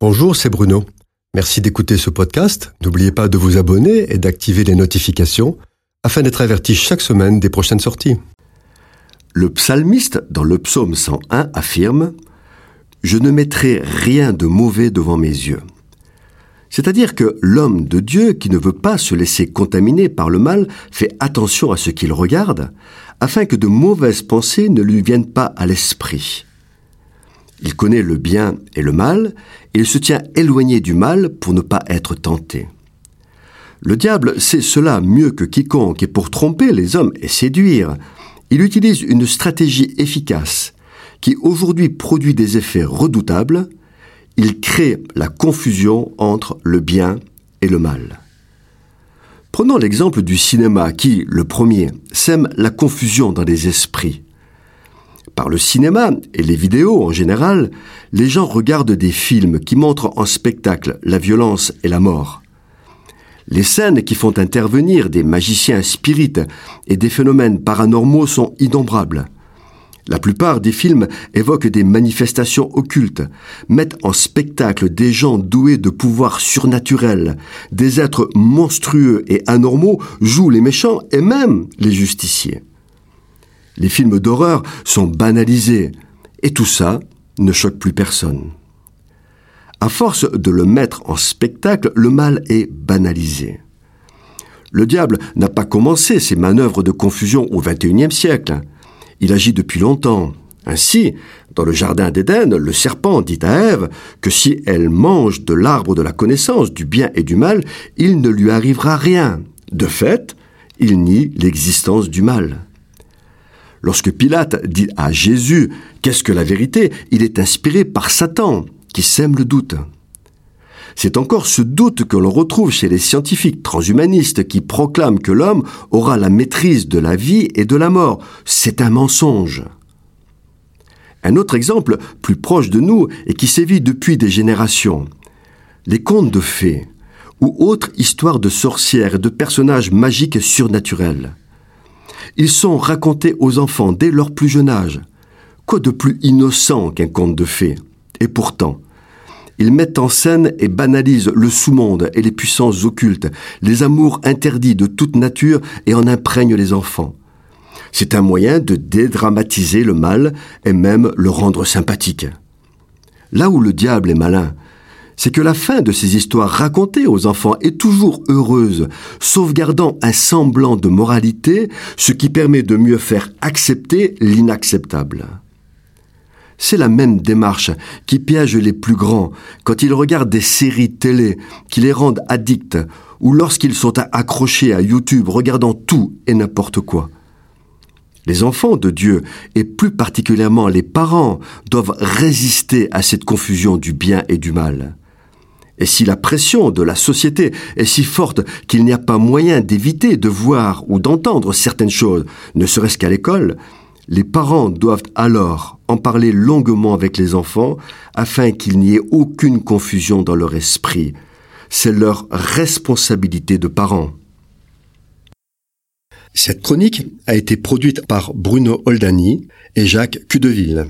Bonjour, c'est Bruno. Merci d'écouter ce podcast. N'oubliez pas de vous abonner et d'activer les notifications afin d'être averti chaque semaine des prochaines sorties. Le psalmiste, dans le psaume 101, affirme Je ne mettrai rien de mauvais devant mes yeux. C'est-à-dire que l'homme de Dieu qui ne veut pas se laisser contaminer par le mal fait attention à ce qu'il regarde, afin que de mauvaises pensées ne lui viennent pas à l'esprit. Il connaît le bien et le mal, et il se tient éloigné du mal pour ne pas être tenté. Le diable sait cela mieux que quiconque, et pour tromper les hommes et séduire, il utilise une stratégie efficace qui aujourd'hui produit des effets redoutables. Il crée la confusion entre le bien et le mal. Prenons l'exemple du cinéma qui, le premier, sème la confusion dans les esprits. Par le cinéma et les vidéos en général, les gens regardent des films qui montrent en spectacle la violence et la mort. Les scènes qui font intervenir des magiciens spirites et des phénomènes paranormaux sont innombrables. La plupart des films évoquent des manifestations occultes, mettent en spectacle des gens doués de pouvoirs surnaturels, des êtres monstrueux et anormaux jouent les méchants et même les justiciers. Les films d'horreur sont banalisés, et tout ça ne choque plus personne. À force de le mettre en spectacle, le mal est banalisé. Le diable n'a pas commencé ses manœuvres de confusion au XXIe siècle. Il agit depuis longtemps. Ainsi, dans le jardin d'Éden, le serpent dit à Ève que si elle mange de l'arbre de la connaissance du bien et du mal, il ne lui arrivera rien. De fait, il nie l'existence du mal. Lorsque Pilate dit à Jésus Qu'est-ce que la vérité? Il est inspiré par Satan, qui sème le doute. C'est encore ce doute que l'on retrouve chez les scientifiques transhumanistes qui proclament que l'homme aura la maîtrise de la vie et de la mort. C'est un mensonge. Un autre exemple plus proche de nous et qui sévit depuis des générations. Les contes de fées ou autres histoires de sorcières et de personnages magiques surnaturels. Ils sont racontés aux enfants dès leur plus jeune âge. Quoi de plus innocent qu'un conte de fées? Et pourtant, ils mettent en scène et banalisent le sous-monde et les puissances occultes, les amours interdits de toute nature et en imprègnent les enfants. C'est un moyen de dédramatiser le mal et même le rendre sympathique. Là où le diable est malin, c'est que la fin de ces histoires racontées aux enfants est toujours heureuse, sauvegardant un semblant de moralité, ce qui permet de mieux faire accepter l'inacceptable. C'est la même démarche qui piège les plus grands quand ils regardent des séries télé qui les rendent addicts ou lorsqu'ils sont accrochés à YouTube regardant tout et n'importe quoi. Les enfants de Dieu, et plus particulièrement les parents, doivent résister à cette confusion du bien et du mal. Et si la pression de la société est si forte qu'il n'y a pas moyen d'éviter de voir ou d'entendre certaines choses, ne serait-ce qu'à l'école, les parents doivent alors en parler longuement avec les enfants afin qu'il n'y ait aucune confusion dans leur esprit. C'est leur responsabilité de parents. Cette chronique a été produite par Bruno Oldani et Jacques Cudeville.